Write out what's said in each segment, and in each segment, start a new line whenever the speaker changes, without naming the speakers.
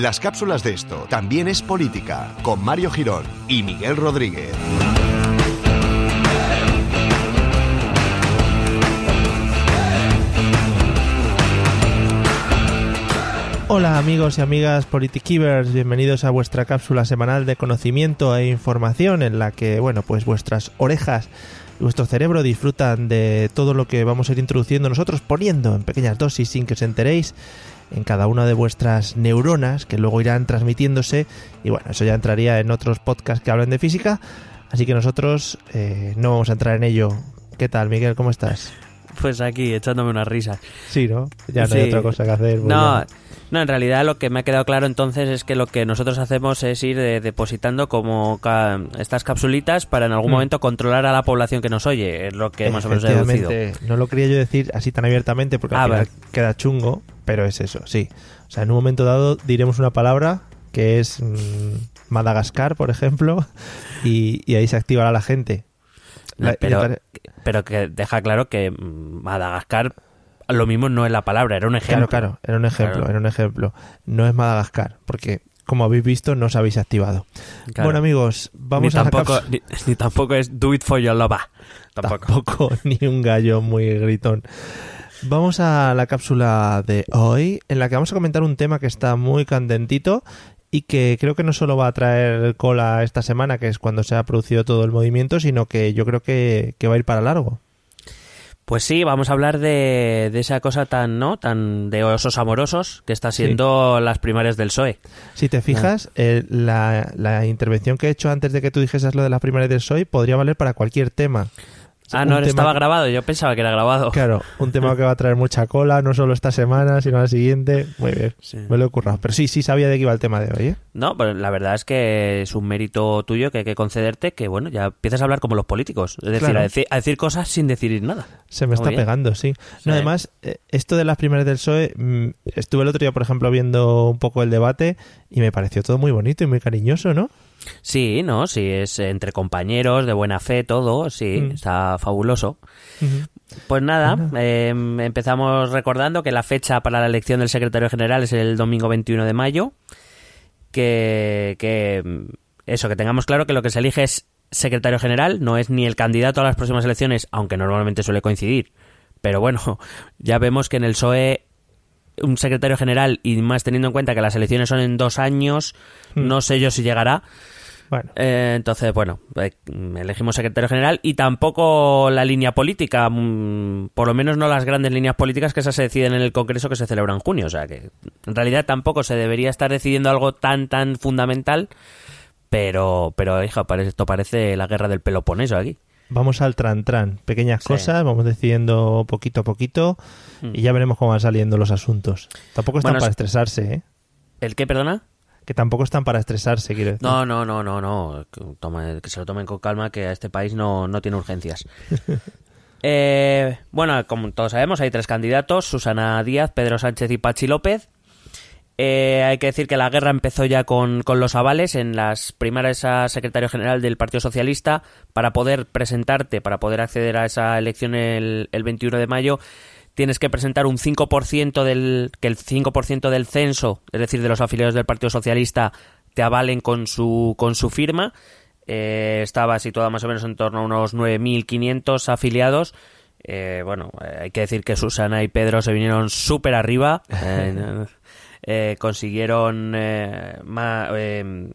Las cápsulas de esto también es política, con Mario Girón y Miguel Rodríguez.
Hola amigos y amigas Politikivers, bienvenidos a vuestra cápsula semanal de conocimiento e información en la que, bueno, pues vuestras orejas y vuestro cerebro disfrutan de todo lo que vamos a ir introduciendo nosotros poniendo en pequeñas dosis sin que os enteréis en cada una de vuestras neuronas que luego irán transmitiéndose y bueno, eso ya entraría en otros podcasts que hablan de física, así que nosotros eh, no vamos a entrar en ello. ¿Qué tal, Miguel? ¿Cómo estás?
Pues aquí, echándome unas risas.
Sí, ¿no? Ya no hay otra cosa que hacer. pues
No,
ya.
no, en realidad lo que me ha quedado claro entonces es que lo que nosotros hacemos es ir depositando como ca- estas capsulitas para en algún
Mm.
momento controlar a la población que nos oye. Es lo que más o menos he deducido.
No lo quería yo decir así tan abiertamente porque
Ah,
al final queda chungo, pero es eso, sí. O sea, en un momento dado diremos una palabra que es mm, Madagascar, por ejemplo, y, y ahí se activará la gente. La-
pero, pero que deja claro que mm, Madagascar lo mismo no es la palabra, era un
Claro,
ejemplo.
claro, era un ejemplo,
Claro.
era un ejemplo. No es Madagascar, porque como habéis visto, no os habéis activado.
Claro.
Bueno, amigos, vamos
ni,
a
tampoco, ni, ni tampoco es do it for your lover. Tampoco.
Tampoco, ni un gallo muy gritón. Vamos a la cápsula de hoy, en la que vamos a comentar un tema que está muy candentito y que creo que no solo va a traer cola esta semana, que es cuando se ha producido todo el movimiento, sino que yo creo que, que va a ir para largo.
Pues sí, vamos a hablar de, de esa cosa tan, ¿no? Tan de osos amorosos que está siendo las primarias del PSOE.
Si te fijas, eh, la, la intervención que he hecho antes de que tú dijeses lo de las primarias del PSOE podría valer para cualquier tema.
Ah, no,
tema-
estaba grabado, yo pensaba que era grabado.
Claro, un tema que va a traer mucha cola, no solo esta semana, sino la siguiente. Muy bien,
Sí.
me lo he currado. Pero sí, sí sabía de qué iba el tema de hoy, ¿eh?
No, pero la verdad es que es un mérito tuyo que hay que concederte que, bueno, ya empiezas a hablar como los políticos. Es decir,
Claro.
a, decir a decir cosas sin decir nada.
Se me
Muy
está
bien.
pegando, sí.
Sí.
No, además, eh, esto de las primeras del PSOE, mm, estuve el otro día, por ejemplo, viendo un poco el debate y me pareció todo muy bonito y muy cariñoso, ¿no?
Sí, ¿no? Sí, es entre compañeros, de buena fe, todo. Sí,
Mm.
está fabuloso. Pues nada,
Bueno.
eh, empezamos recordando que la fecha para la elección del secretario general es el domingo 21 de mayo. Que, que mm, eso, que tengamos claro que lo que se elige es secretario general, no es ni el candidato a las próximas elecciones, aunque normalmente suele coincidir. Pero bueno, ya vemos que en el PSOE un secretario general, y más teniendo en cuenta que las elecciones son en dos años,
Mm.
no sé yo si llegará.
Bueno,
Eh, entonces, bueno, eh, elegimos secretario general y tampoco la línea política, mm, por lo menos no las grandes líneas políticas que esas se deciden en el Congreso que se celebra en junio. O sea que en realidad tampoco se debería estar decidiendo algo tan, tan fundamental. Pero, pero hija, parece, esto parece la guerra del Peloponeso aquí.
Vamos al tran-tran. Pequeñas
Sí.
cosas, vamos decidiendo poquito a poquito
Mm.
y ya veremos cómo van saliendo los asuntos. Tampoco están
Bueno,
para
es-
estresarse, ¿eh?
¿El qué, perdona?
Que tampoco están para estresarse, quiero decir.
No, no, no, no, no. Que, toma- que se lo tomen con calma, que a este país no, no tiene urgencias. Eh, bueno, como todos sabemos, hay tres candidatos: Susana Díaz, Pedro Sánchez y Pachi López. Eh, hay que decir que la guerra empezó ya con, con los avales en las primarias a secretario general del Partido Socialista para poder presentarte, para poder acceder a esa elección el, el 21 de mayo. Tienes que presentar un 5% del que el 5% del censo, es decir, de los afiliados del Partido Socialista, te avalen con su con su firma. Eh, estaba situada más o menos en torno a unos 9.500 afiliados. Eh, bueno, eh, hay que decir que Susana y Pedro se vinieron súper arriba. Eh, consiguieron eh, ma- eh,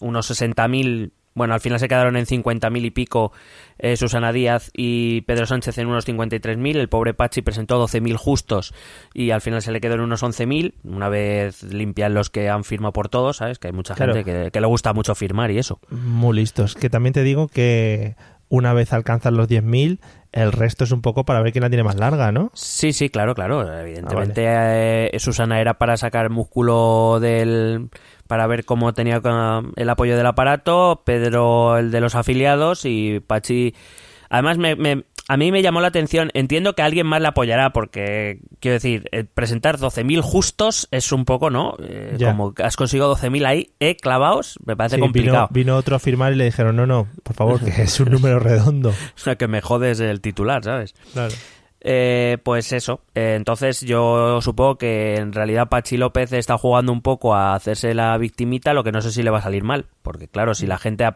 unos 60.000. Bueno, al final se quedaron en 50.000 y pico eh, Susana Díaz y Pedro Sánchez en unos 53.000. El pobre Pachi presentó 12.000 justos y al final se le quedó en unos 11.000. Una vez limpian los que han firmado por todos, ¿sabes? Que hay mucha
Claro.
gente que, que le gusta mucho firmar y eso.
Muy listos. Que también te digo que una vez alcanzan los 10.000, el resto es un poco para ver quién la tiene más larga, ¿no?
Sí, sí, claro, claro. Evidentemente eh, Susana era para sacar músculo del... para ver cómo tenía el apoyo del aparato, Pedro el de los afiliados y Pachi... Además, me, me- a mí me llamó la atención, entiendo que alguien más la apoyará porque, quiero decir, eh, presentar 12.000 justos es un poco, ¿no? Eh, como has conseguido 12.000 ahí, ¿eh? Clavados, me parece
Sí,
complicado.
Vino, vino otro a firmar y le dijeron, no, no, por favor, que es un número redondo.
O sea, que me jodes el titular, ¿sabes?
Claro.
Eh, pues eso, eh, entonces yo supongo que en realidad Pachi López está jugando un poco a hacerse la victimita, lo que no sé si le va a salir mal, porque claro, si la gente,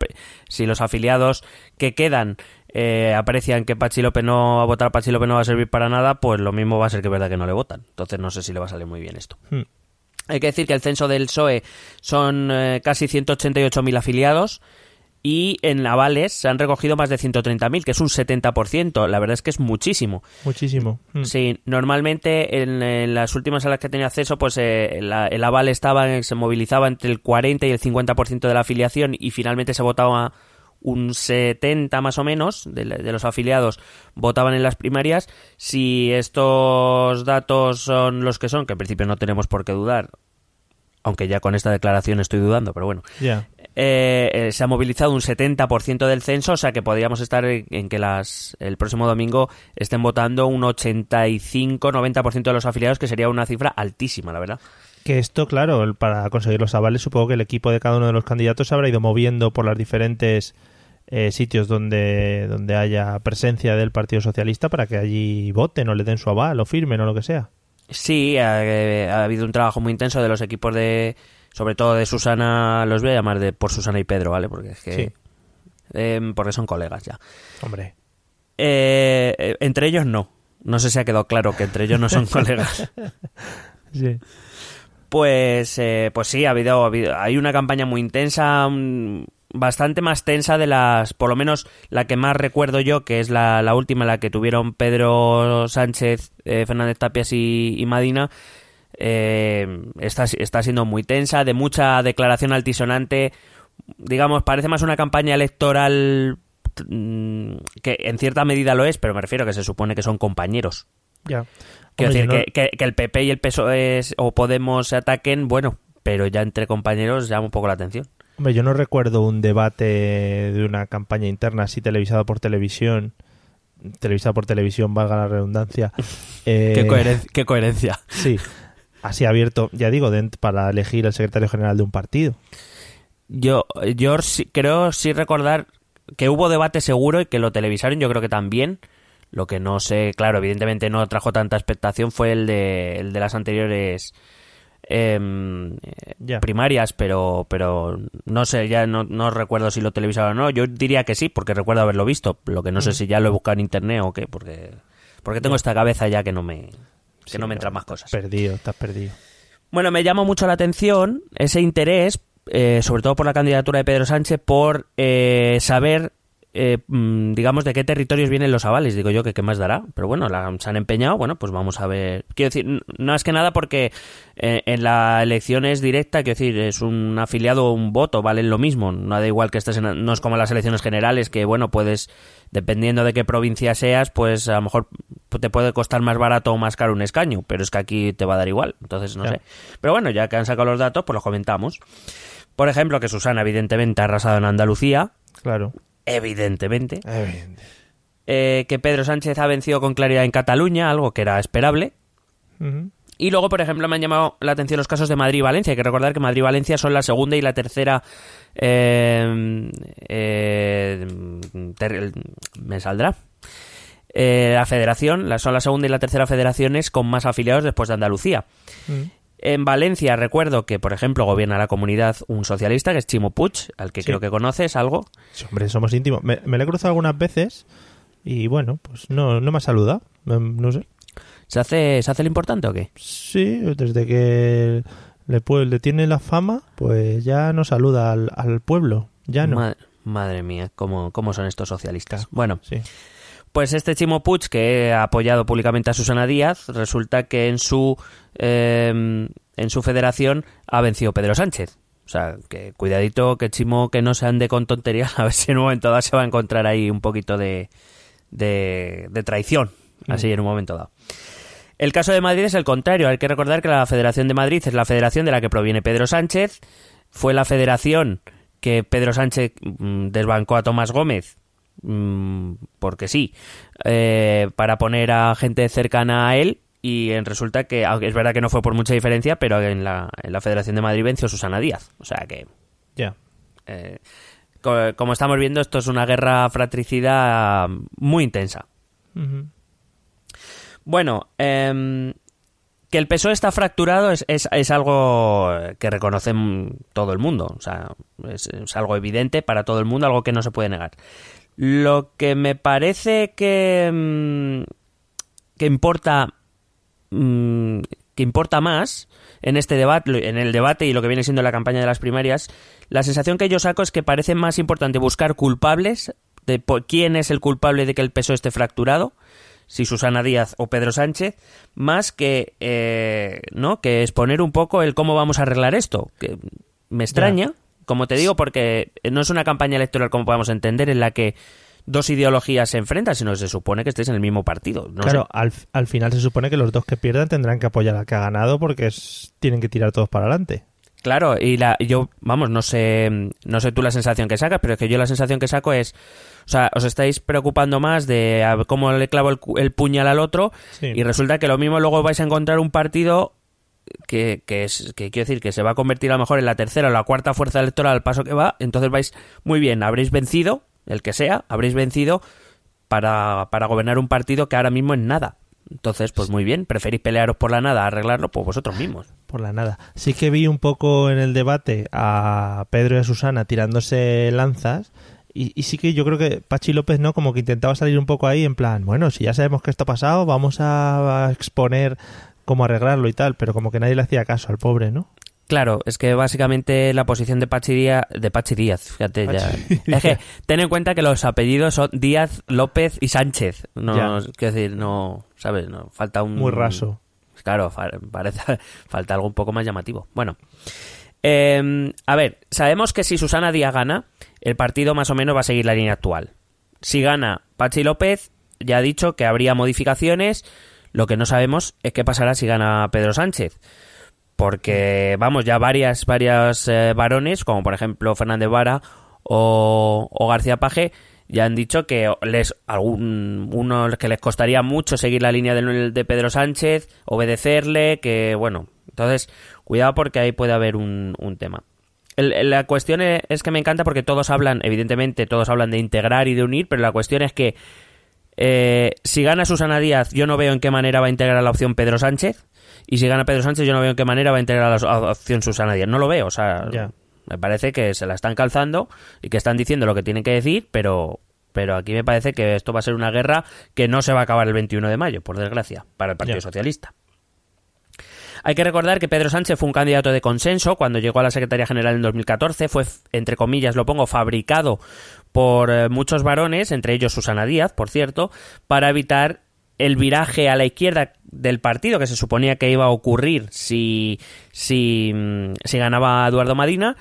si los afiliados que quedan eh, aprecian que Pachi López no va a votar, Pachi López no va a servir para nada, pues lo mismo va a ser que es verdad que no le votan. Entonces no sé si le va a salir muy bien esto.
Hmm.
Hay que decir que el censo del PSOE son casi 188.000 afiliados y en avales se han recogido más de 130.000, que es un 70%. La verdad es que es muchísimo.
Muchísimo.
Mm. Sí, normalmente en, las últimas a las que tenía acceso, pues eh, el aval estaba, se movilizaba entre el 40 y el 50% de la afiliación y finalmente se votaba un 70 más o menos de, de, los afiliados votaban en las primarias. Si estos datos son los que son, que en principio no tenemos por qué dudar, aunque ya con esta declaración estoy dudando, pero bueno. Eh, eh, se ha movilizado un 70% del censo, o sea que podríamos estar en, que las el próximo domingo estén votando un 85-90% de los afiliados, que sería una cifra altísima, la verdad.
Que esto, claro, para conseguir los avales, supongo que el equipo de cada uno de los candidatos se habrá ido moviendo por los diferentes eh, sitios donde, donde haya presencia del Partido Socialista para que allí voten o le den su aval o firmen o lo que sea.
Sí, ha habido un trabajo muy intenso de los equipos de sobre todo de Susana, los voy a llamar de por Susana y Pedro, ¿vale? Porque es que... Em, porque son colegas ya.
Hombre.
Eh, eh, entre ellos no. No sé si ha quedado claro que entre ellos no son colegas.
sí.
Pues, eh, pues sí, ha habido, hay una campaña muy intensa, bastante más tensa de las, por lo menos la que más recuerdo yo, que es la, la última, la que tuvieron Pedro Sánchez, Fernández Tapias y, y Madina, eh, está, está siendo muy tensa, de mucha declaración altisonante. Digamos, parece más una campaña electoral mm, que en cierta medida lo es, pero me refiero que se supone que son compañeros.
Ya.
Quiero decir, que, que, el PP y el PSOE o Podemos se ataquen, bueno, pero ya entre compañeros llama un poco la atención.
Hombre, yo no recuerdo un debate de una campaña interna así televisado por televisión, televisado por televisión, valga la redundancia.
¿Qué, qué coherencia.
Sí, así abierto, ya digo, para elegir el secretario general de un partido.
Yo, yo creo sí recordar que hubo debate seguro y que lo televisaron, yo creo que también. Lo que no sé, claro, evidentemente no trajo tanta expectación fue el de, el de las anteriores em, primarias, pero, pero no sé, ya no, no, recuerdo si lo televisaron o no. Yo diría que sí, porque recuerdo haberlo visto. Lo que no sé si ya lo he buscado en internet o qué, porque, porque tengo esta cabeza ya que no me, que no me entran más cosas.
Perdido, estás perdido.
Bueno, me llama mucho la atención ese interés, eh, sobre todo por la candidatura de Pedro Sánchez, por eh, saber eh, mm, digamos, de qué territorios vienen los avales. Digo yo que qué más dará. Pero bueno, la, se han empeñado. Bueno, pues vamos a ver. Quiero decir, no es que nada porque eh, en la elección es directa. Quiero decir, es un afiliado o un voto, valen lo mismo. No da igual que estés en. No es como las elecciones generales que, bueno, puedes, dependiendo de qué provincia seas, pues a lo mejor te puede costar más barato o más caro un escaño. Pero es que aquí te va a dar igual. Entonces, no sé. Pero bueno, ya que han sacado los datos, pues los comentamos. Por ejemplo, que Susana, evidentemente, ha arrasado en Andalucía.
Claro
evidentemente. Eh, que Pedro Sánchez ha vencido con claridad en Cataluña, algo que era esperable. Y luego, por ejemplo, me han llamado la atención los casos de Madrid y Valencia. Hay que recordar que Madrid y Valencia son la segunda y la tercera. Eh, eh, me saldrá. la federación, son la segunda y la tercera federaciones con más afiliados después de Andalucía. En Valencia recuerdo que, por ejemplo, gobierna la comunidad un socialista que es Chimo Puig, al que creo que conoces algo.
hombre, somos íntimos. Me, me, lo he cruzado algunas veces y bueno, pues no, no me ha saludado. No sé.
¿Se hace, ¿Se hace el importante o qué?
Sí, desde que le, le tiene la fama, pues ya no saluda al, al pueblo. Ya no.
Madre, mía, ¿cómo, ¿cómo son estos socialistas? Bueno.
Sí.
Pues este Chimo Puig, que ha apoyado públicamente a Susana Díaz, resulta que en su, em, en su federación ha vencido Pedro Sánchez. O sea, que cuidadito, que Chimo que no se ande con tonterías, a ver si en un momento dado se va a encontrar ahí un poquito de, de, traición, mm. así en un momento dado. El caso de Madrid es el contrario. Hay que recordar que la Federación de Madrid es la federación de la que proviene Pedro Sánchez. Fue la federación que Pedro Sánchez mm, desbancó a Tomás Gómez Mm, porque sí, eh, para poner a gente cercana a él y resulta que, es verdad que no fue por mucha diferencia, pero en la, en la Federación de Madrid venció Susana Díaz. O sea que...
Ya.
Eh, como estamos viendo, esto es una guerra fratricida muy intensa. Bueno, em, que el PSOE está fracturado es, es, es, algo que reconoce todo el mundo. O sea, es, es, algo evidente para todo el mundo, algo que no se puede negar. Lo que me parece que, mm, que importa mm, que importa más en este debate, en el debate y lo que viene siendo la campaña de las primarias, la sensación que yo saco es que parece más importante buscar culpables de quién es el culpable de que el PSOE esté fracturado, si Susana Díaz o Pedro Sánchez, más que eh, no que exponer un poco el cómo vamos a arreglar esto. Que me extraña, como te digo, porque no es una campaña electoral como podemos entender en la que dos ideologías se enfrentan, sino se supone que estéis en el mismo partido. No
claro,
sé.
al, al, final se supone que los dos que pierdan tendrán que apoyar al que ha ganado porque es, tienen que tirar todos para adelante.
Claro, y la, yo, vamos, no sé, no sé tú la sensación que sacas, pero es que yo la sensación que saco es, o sea, os estáis preocupando más de cómo le clavo el, el puñal al otro sí. y resulta que lo mismo luego vais a encontrar un partido que, que, es, que quiero decir que se va a convertir a lo mejor en la tercera o la cuarta fuerza electoral al paso que va, entonces vais muy bien, habréis vencido, el que sea, habréis vencido para, para gobernar un partido que ahora mismo es nada. Entonces, pues muy bien, preferís pelearos por la nada arreglarlo, pues vosotros mismos.
Por la nada. Sí que vi un poco en el debate a Pedro y a Susana tirándose lanzas. Y, y, sí que yo creo que Pachi López, ¿no? Como que intentaba salir un poco ahí en plan, bueno, si ya sabemos que esto ha pasado, vamos a exponer cómo arreglarlo y tal, pero como que nadie le hacía caso al pobre, ¿no?
Claro, es que básicamente la posición de Pachi Díaz, de Pachi Díaz, fíjate Pachi. ya. Es que ten en cuenta que los apellidos son Díaz, López y Sánchez. No, quiero decir, no, ¿sabes? No, falta un
muy raso.
Claro, parece falta algo un poco más llamativo. Bueno, eh, a ver, sabemos que si Susana Díaz gana, el partido más o menos va a seguir la línea actual. Si gana Pachi López, ya ha dicho que habría modificaciones. Lo que no sabemos es qué pasará si gana Pedro Sánchez. Porque vamos ya varias varias eh, varones como por ejemplo Fernández Vara o, García Paje ya han dicho que les algún uno que les costaría mucho seguir la línea de, de Pedro Sánchez obedecerle que bueno entonces cuidado porque ahí puede haber un, un tema. El, la cuestión es que me encanta porque todos hablan evidentemente todos hablan de integrar y de unir pero la cuestión es que eh, si gana Susana Díaz yo no veo en qué manera va a integrar la opción Pedro Sánchez y si gana Pedro Sánchez, yo no veo en qué manera va a integrar la opción Susana Díaz. No lo veo, o sea,
yeah.
me parece que se la están calzando y que están diciendo lo que tienen que decir, pero, pero aquí me parece que esto va a ser una guerra que no se va a acabar el 21 de mayo, por desgracia, para el Partido
Yeah.
Socialista. Hay que recordar que Pedro Sánchez fue un candidato de consenso cuando llegó a la Secretaría General en 2014. Fue, entre comillas, lo pongo, fabricado por eh, muchos varones, entre ellos Susana Díaz, por cierto, para evitar el viraje a la izquierda del partido que se suponía que iba a ocurrir si, si, mm, si ganaba Eduardo Madina.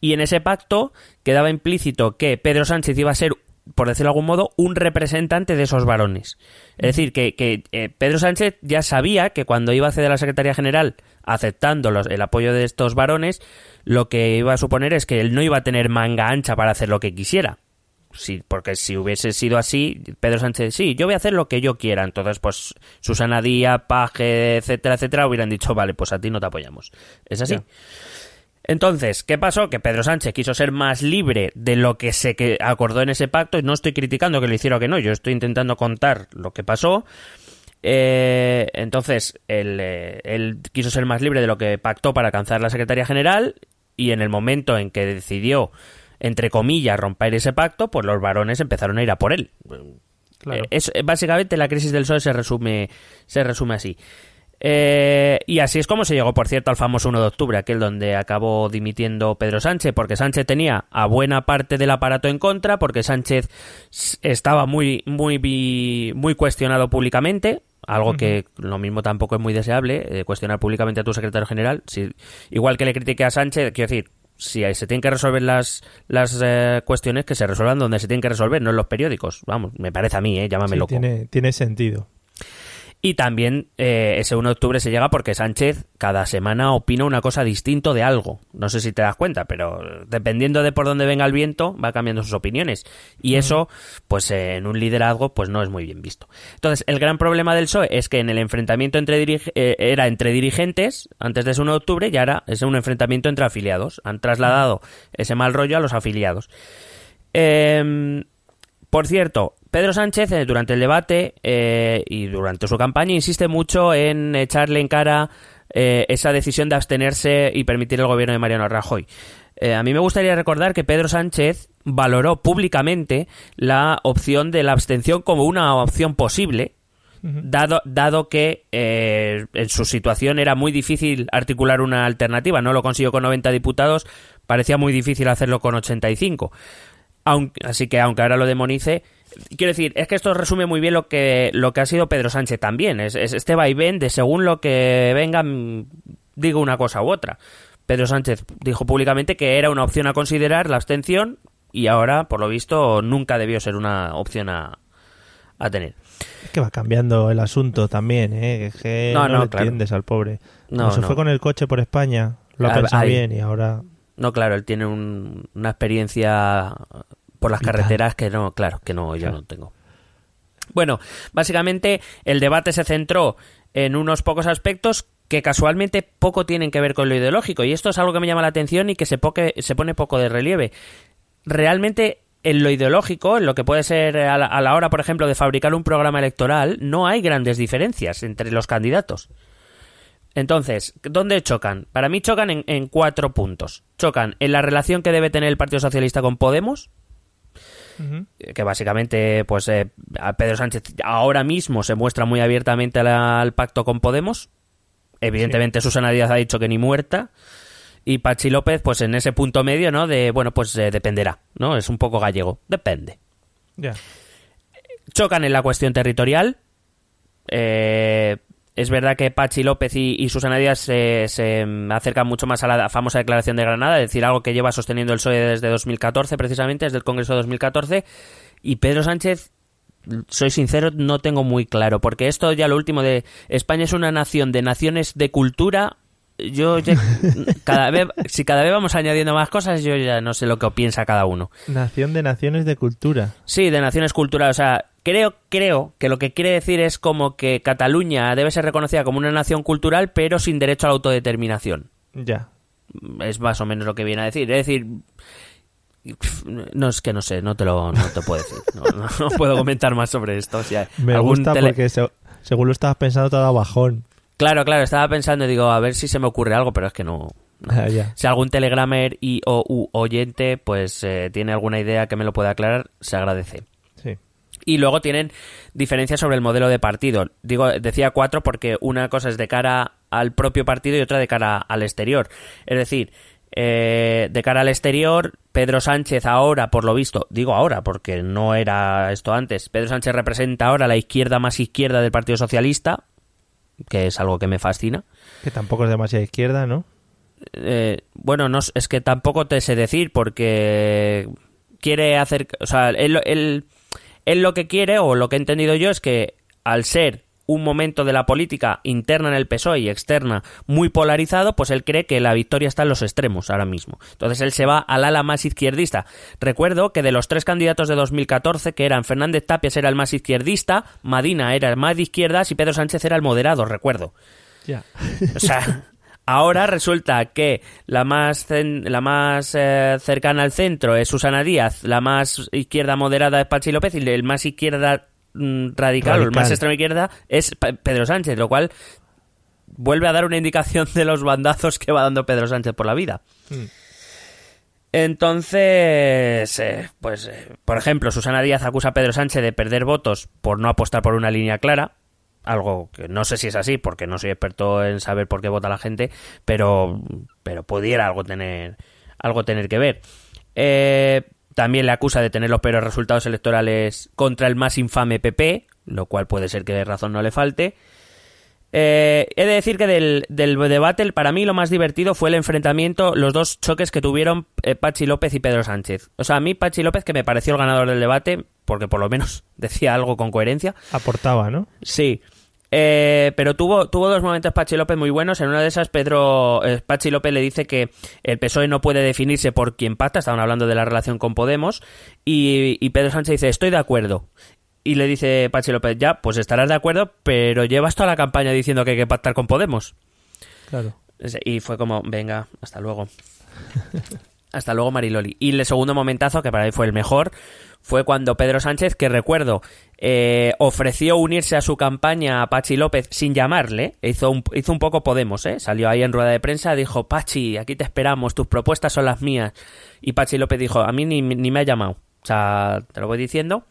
Y en ese pacto quedaba implícito que Pedro Sánchez iba a ser, por decirlo de algún modo, un representante de esos varones. Es decir, que, que eh, Pedro Sánchez ya sabía que cuando iba a acceder a la Secretaría General aceptando los, el apoyo de estos varones, lo que iba a suponer es que él no iba a tener manga ancha para hacer lo que quisiera. Sí, porque si hubiese sido así, Pedro Sánchez, sí, yo voy a hacer lo que yo quiera. Entonces, pues Susana Díaz, Paje, etcétera, etcétera, hubieran dicho, vale, pues a ti no te apoyamos. Es así. Entonces, ¿qué pasó? Que Pedro Sánchez quiso ser más libre de lo que se acordó en ese pacto y no estoy criticando que lo hiciera o que no, yo estoy intentando contar lo que pasó. Eh, entonces, él, eh, él quiso ser más libre de lo que pactó para alcanzar la Secretaría General y en el momento en que decidió, entre comillas, romper ese pacto, pues los varones empezaron a ir a por él.
Claro.
Eh, Es, básicamente la crisis del PSOE se resume, se resume así. Eh, y así es como se llegó, por cierto, al famoso 1 de octubre, aquel donde acabó dimitiendo Pedro Sánchez, porque Sánchez tenía a buena parte del aparato en contra, porque Sánchez estaba muy, muy, muy cuestionado públicamente, algo que lo mismo tampoco es muy deseable, eh, cuestionar públicamente a tu secretario general. Si, igual que le critiqué a Sánchez, quiero decir, si se tienen que resolver las, las eh, cuestiones, que se resuelvan donde se tienen que resolver, no en los periódicos. Vamos, me parece a mí, eh, llámame
Sí,
loco.
tiene, tiene sentido.
Y también eh, ese 1 de octubre se llega porque Sánchez cada semana opina una cosa distinto de algo. No sé si te das cuenta, pero dependiendo de por dónde venga el viento, va cambiando sus opiniones. Y eso, pues eh, en un liderazgo, pues no es muy bien visto. Entonces, el gran problema del PSOE es que en el enfrentamiento entre eh, era entre dirigentes, antes de ese 1 de octubre, y ahora es un enfrentamiento entre afiliados. Han trasladado ese mal rollo a los afiliados. Em, por cierto, Pedro Sánchez, eh, durante el debate eh, y durante su campaña, insiste mucho en echarle en cara eh, esa decisión de abstenerse y permitir el gobierno de Mariano Rajoy. a mí me gustaría recordar que Pedro Sánchez valoró públicamente la opción de la abstención como una opción posible, dado, dado que en su situación era muy difícil articular una alternativa. No lo consiguió con 90 diputados, parecía muy difícil hacerlo con 85. Aunque, así que aunque ahora lo demonice, quiero decir, es que esto resume muy bien lo que, lo que ha sido Pedro Sánchez también. Es, es este vaivén de según lo que venga, mm, digo una cosa u otra. Pedro Sánchez dijo públicamente que era una opción a considerar la abstención y ahora, por lo visto, nunca debió ser una opción a, a tener.
Es que va cambiando el asunto también, ¿eh? que no, no, entiendes al pobre. No, se fue con el coche por España, lo ha pensado bien y ahora...
No, claro, él tiene una experiencia por las carreteras que no, claro, que no, yo no tengo. Bueno, básicamente el debate se centró en unos pocos aspectos que casualmente poco tienen que ver con lo ideológico. Y esto es algo que me llama la atención y que se, se pone poco de relieve. Realmente en lo ideológico, en lo que puede ser a la, hora, por ejemplo, de fabricar un programa electoral, no hay grandes diferencias entre los candidatos. Entonces, ¿dónde chocan? Para mí chocan en, en, cuatro puntos. Chocan en la relación que debe tener el Partido Socialista con Podemos, que básicamente, pues eh, Pedro Sánchez ahora mismo se muestra muy abiertamente al, pacto con Podemos. Evidentemente Susana Díaz ha dicho que ni muerta. Y Pachi López, pues en ese punto medio, ¿no? De, bueno, pues eh, dependerá, ¿no? Es un poco gallego. Depende. Chocan en la cuestión territorial. Eh, es verdad que Pachi López y, Susana Díaz se, acercan mucho más a la famosa declaración de Granada, es decir, algo que lleva sosteniendo el PSOE desde 2014, precisamente, desde el Congreso de 2014. Y Pedro Sánchez, soy sincero, no tengo muy claro, porque esto ya lo último de España es una nación de naciones de cultura. Yo cada vez, si cada vez vamos añadiendo más cosas, yo ya no sé lo que piensa cada uno.
Nación de naciones de cultura.
Sí, de naciones culturales. O sea, Creo, creo que lo que quiere decir es como que Cataluña debe ser reconocida como una nación cultural, pero sin derecho a la autodeterminación.
Ya.
Es más o menos lo que viene a decir. Es decir, no es que no sé, no te lo no te puedo decir. No, puedo comentar más sobre esto.
Me gusta porque según lo estabas pensando te ha dado bajón.
Claro, claro, estaba pensando y digo, a ver si se me ocurre algo, pero es que no. Ah, si algún telegramer y o u oyente pues eh, tiene alguna idea que me lo pueda aclarar, se agradece. Y luego tienen diferencias sobre el modelo de partido. Digo, decía cuatro porque una cosa es de cara al propio partido y otra de cara al exterior. Es decir, eh, de cara al exterior, Pedro Sánchez ahora, por lo visto, digo ahora porque no era esto antes, Pedro Sánchez representa ahora la izquierda más izquierda del Partido Socialista, que es algo que me fascina.
Que tampoco es demasiada izquierda, ¿no?
Eh, bueno, no, es que tampoco te sé decir porque quiere hacer, o sea, él él lo que quiere, o lo que he entendido yo, es que al ser un momento de la política interna en el PSOE y externa muy polarizado, pues él cree que la victoria está en los extremos ahora mismo. Entonces él se va al ala más izquierdista. Recuerdo que de los tres candidatos de 2014, que eran Fernández Tapias era el más izquierdista, Madina era el más de izquierdas y Pedro Sánchez era el moderado, recuerdo.
Ya.
O sea, Ahora resulta que la más, la más eh, cercana al centro es Susana Díaz, la más izquierda moderada es Pachi López y el más izquierda mm, radical, o el más extrema izquierda es Pedro Sánchez, lo cual vuelve a dar una indicación de los bandazos que va dando Pedro Sánchez por la vida. Hmm. Entonces, eh, pues, eh, por ejemplo, Susana Díaz acusa a Pedro Sánchez de perder votos por no apostar por una línea clara algo que no sé si es así porque no soy experto en saber por qué vota la gente pero pero pudiera algo tener algo tener que ver eh, también le acusa de tener los peores resultados electorales contra el más infame PP lo cual puede ser que de razón no le falte eh, he de decir que del, del, debate, para mí lo más divertido fue el enfrentamiento, los dos choques que tuvieron eh, Pachi López y Pedro Sánchez. O sea, a mí Pachi López, que me pareció el ganador del debate, porque por lo menos decía algo con coherencia.
Aportaba, ¿no?
Sí. Eh, pero tuvo, tuvo dos momentos Pachi López muy buenos. En una de esas, Pedro eh, Pachi López le dice que el PSOE no puede definirse por quién pacta. Estaban hablando de la relación con Podemos. Y, y Pedro Sánchez dice: Estoy de acuerdo. Y le dice Pachi López: Ya, pues estarás de acuerdo, pero llevas toda la campaña diciendo que hay que pactar con Podemos.
Claro.
Y fue como: Venga, hasta luego. Hasta luego, Mariloli. Y el segundo momentazo, que para mí fue el mejor, fue cuando Pedro Sánchez, que recuerdo, eh, ofreció unirse a su campaña a Pachi López sin llamarle. Hizo un, hizo un poco Podemos, ¿eh? Salió ahí en rueda de prensa, dijo, Pachi, aquí te esperamos, tus propuestas son las mías. Y Pachi López dijo, a mí ni, ni me ha llamado. O sea, te lo voy diciendo.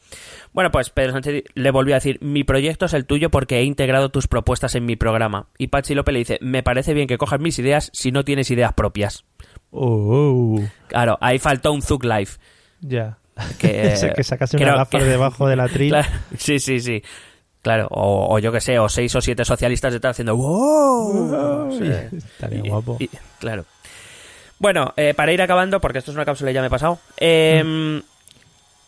Bueno, pues Pedro Sánchez le volvió a decir, mi proyecto es el tuyo porque he integrado tus propuestas en mi programa. Y Pachi López le dice, me parece bien que cojas mis ideas si no tienes ideas propias.
Oh,
Claro, ahí faltó un Zug Life.
ya.
Que,
que sacase una gafa debajo de la tril.
Claro, sí, sí, sí. Claro, o, o yo que sé, o seis o siete socialistas detrás haciendo ¡Wow! Sí.
Estaría
Y-
guapo.
y- claro. Bueno, eh, para ir acabando, porque esto es una cápsula y ya me he pasado. eh,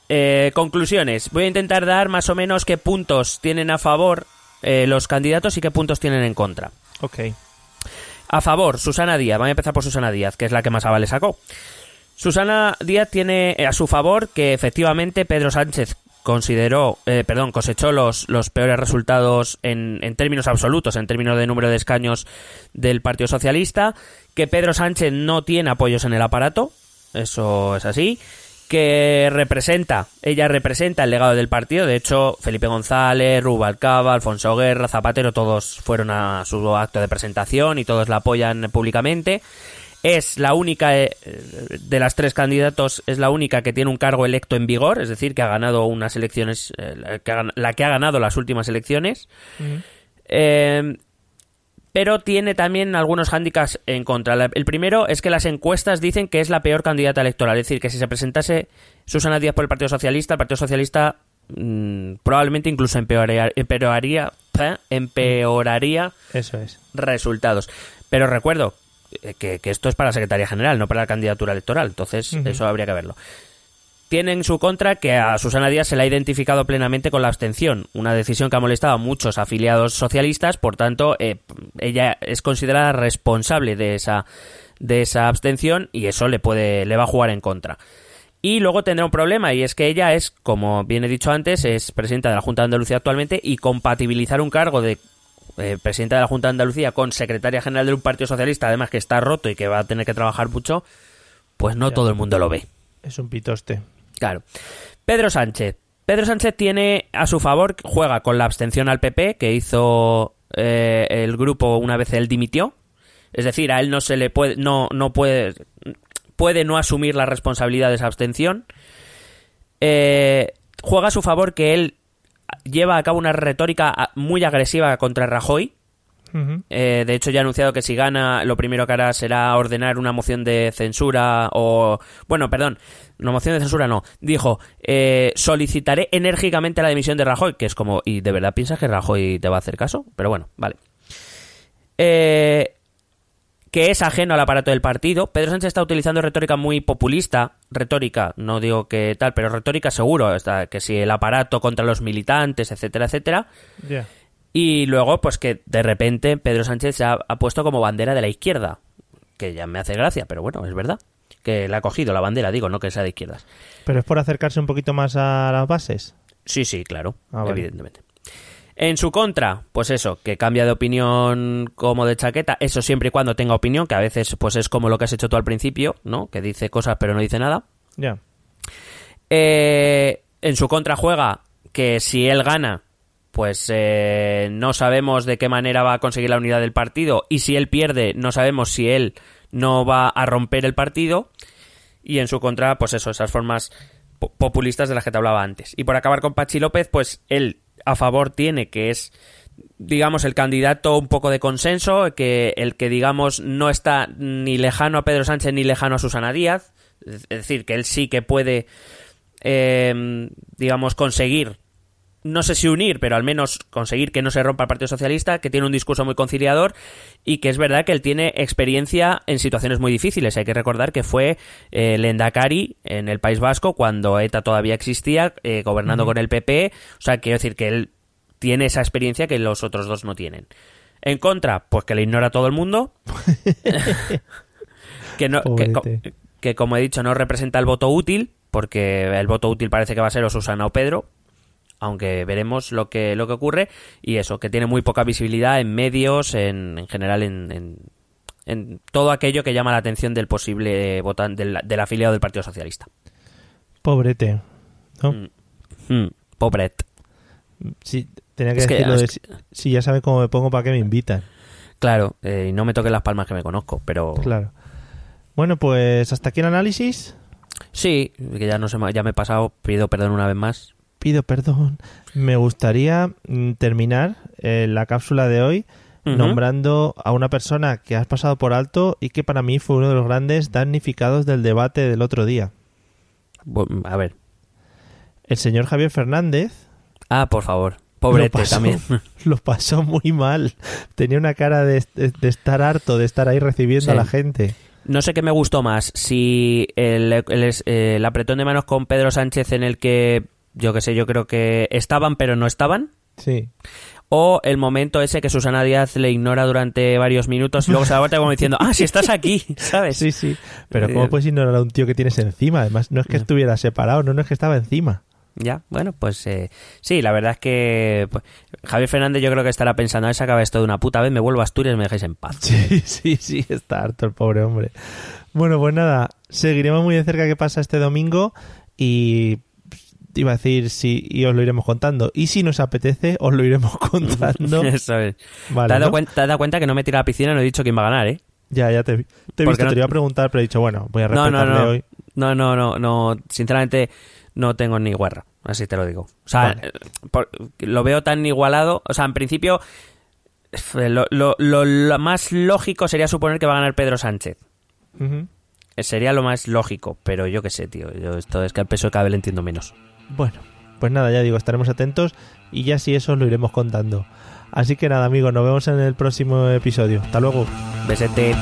eh, conclusiones. Voy a intentar dar más o menos qué puntos tienen a favor eh, los candidatos y qué puntos tienen en contra.
Ok.
A favor, Susana Díaz. Vamos a empezar por Susana Díaz, que es la que más avale sacó. Susana Díaz tiene eh, a su favor que efectivamente Pedro Sánchez consideró, eh, perdón, cosechó los, los peores resultados en, en términos absolutos, en términos de número de escaños del Partido Socialista, que Pedro Sánchez no tiene apoyos en el aparato, eso es así, que representa, ella representa el legado del partido, de hecho Felipe González, Rubalcaba, Alfonso Guerra, Zapatero, todos fueron a su acto de presentación y todos la apoyan públicamente. Es la única eh, de las tres candidatos, es la única que tiene un cargo electo en vigor, es decir, que ha ganado unas elecciones, eh, la, que ha, ganado las últimas elecciones. Eh, pero tiene también algunos hándicaps en contra. El primero es que las encuestas dicen que es la peor candidata electoral. Es decir, que si se presentase Susana Díaz por el Partido Socialista, el Partido Socialista mm, probablemente incluso empeoraría, empeoraría, ¿eh? empeoraría
Eso es.
resultados. Pero recuerdo eh, que, que esto es para la Secretaría General, no para la candidatura electoral. Entonces, eso habría que verlo. Tiene en su contra que a Susana Díaz se le ha identificado plenamente con la abstención, una decisión que ha molestado a muchos afiliados socialistas, por tanto, eh, ella es considerada responsable de esa, de esa abstención y eso le puede, le va a jugar en contra. Y luego tendrá un problema, y es que ella es, como bien he dicho antes, es presidenta de la Junta de Andalucía actualmente, y compatibilizar un cargo de eh, presidenta de la Junta de Andalucía con secretaria general de un partido socialista, además que está roto y que va a tener que trabajar mucho, pues no
Ya.
todo el mundo lo ve.
Es un pitoste.
Claro. Pedro Sánchez. Pedro Sánchez tiene a su favor, juega con la abstención al PP que hizo eh, el grupo una vez él dimitió. Es decir, a él no se le puede, no, no puede, puede no asumir la responsabilidad de esa abstención. Eh, juega a su favor que él lleva a cabo una retórica muy agresiva contra Rajoy, Eh, de hecho, ya ha anunciado que si gana, lo primero que hará será ordenar una moción de censura o... Bueno, perdón, una moción de censura no. Dijo, eh, solicitaré enérgicamente la dimisión de Rajoy, que es como, ¿y de verdad piensas que Rajoy te va a hacer caso? Pero bueno, vale. Eh, que es ajeno al aparato del partido. Pedro Sánchez está utilizando retórica muy populista, retórica, no digo que tal, pero retórica seguro, está, que si el aparato contra los militantes, etcétera, etcétera. Y luego, pues que de repente Pedro Sánchez se ha, ha puesto como bandera de la izquierda. Que ya me hace gracia, pero bueno, es verdad. Que le ha cogido la bandera, digo, no que sea de izquierdas.
Pero es por acercarse un poquito más a las bases.
Sí, sí, claro,
Ah, vale.
evidentemente. En su contra, pues eso, que cambia de opinión como de chaqueta, eso siempre y cuando tenga opinión, que a veces pues es como lo que has hecho tú al principio, ¿no? Que dice cosas pero no dice nada.
Ya.
Eh, en su contra juega que si él gana, pues eh, no sabemos de qué manera va a conseguir la unidad del partido y si él pierde, no sabemos si él no va a romper el partido y en su contra, pues eso, esas formas po- populistas de las que te hablaba antes. Y por acabar con Pachi López, pues él a favor tiene que es digamos el candidato un poco de consenso, que el que digamos no está ni lejano a Pedro Sánchez ni lejano a Susana Díaz, es decir, que él sí que puede eh, digamos conseguir no sé si unir, pero al menos conseguir que no se rompa el Partido Socialista, que tiene un discurso muy conciliador y que es verdad que él tiene experiencia en situaciones muy difíciles. Hay que recordar que fue eh, Lendakari en el País Vasco cuando ETA todavía existía, eh, gobernando con el PP. O sea, quiero decir que él tiene esa experiencia que los otros dos no tienen. En contra, pues que le ignora a todo el mundo. que, no, que, como he dicho, no representa el voto útil, porque el voto útil parece que va a ser o Susana o Pedro, aunque veremos lo que, lo que ocurre, y eso, que tiene muy poca visibilidad en medios, en, en general en, en, en todo aquello que llama la atención del posible votante, del, del afiliado del Partido Socialista.
Pobrete. ¿no?
Mm. Mm, pobret.
Sí, tenía que
Es que-
decirlo de
es
si, si ya sabe cómo me pongo para que me invitan.
Claro, eh, y no me toquen las palmas que me conozco, pero
Claro. Bueno, pues hasta aquí el análisis.
sí, que ya no se me- ya me he pasado, pido perdón una vez más.
Pido perdón. Me gustaría mm, terminar eh, la cápsula de hoy nombrando a una persona que has pasado por alto y que para mí fue uno de los grandes damnificados del debate del otro día.
A ver.
El señor Javier Fernández
Ah, por favor.
lo
Pobrete
pasó,
también.
lo pasó muy mal. Tenía una cara de, de- de estar harto, de estar ahí recibiendo
Sí.
a la gente.
No sé qué me gustó más, si el, eh, el apretón de manos con Pedro Sánchez en el que, yo qué sé, yo creo que estaban pero no estaban,
Sí.
o el momento ese que Susana Díaz le ignora durante varios minutos y luego se da vuelta como diciendo, ah, si estás aquí, ¿sabes?
Sí, sí. Pero
Eh,
¿cómo puedes ignorar a un tío que tienes encima? Además, no es que estuviera separado, no, no es que estaba encima.
Ya, bueno, pues eh, sí, la verdad es que pues, Javier Fernández yo creo que estará pensando, a ver acaba esto de una puta vez, me vuelvo a Asturias y me dejáis en paz.
Sí, sí, sí, está harto el pobre hombre. Bueno, pues nada, seguiremos muy de cerca qué pasa este domingo y iba a decir sí y os lo iremos contando. Y si nos apetece, os lo iremos contando.
Eso es.
Vale,
¿Te, has cuenta, te has dado cuenta que no me tira a la piscina y no he dicho quién va a ganar, ¿eh?
Ya, ya te, te he
Porque
visto,
no-
te iba a preguntar, pero he dicho, bueno, voy a
No, no,
respetarle
no.
hoy.
No, no, no, no. Sinceramente, no tengo ni guerra. Así te lo digo. O sea,
Vale.
eh, por- lo veo tan igualado. O sea, en principio, eh, lo, lo- lo- lo más lógico sería suponer que va a ganar Pedro Sánchez. Eh, Sería lo más lógico, pero yo qué sé, tío. Yo esto es que al peso de cada vez le entiendo menos.
Bueno, pues nada, ya digo, estaremos atentos y ya si eso os lo iremos contando. Así que nada, amigos, nos vemos en el próximo episodio. Hasta luego.
Besete.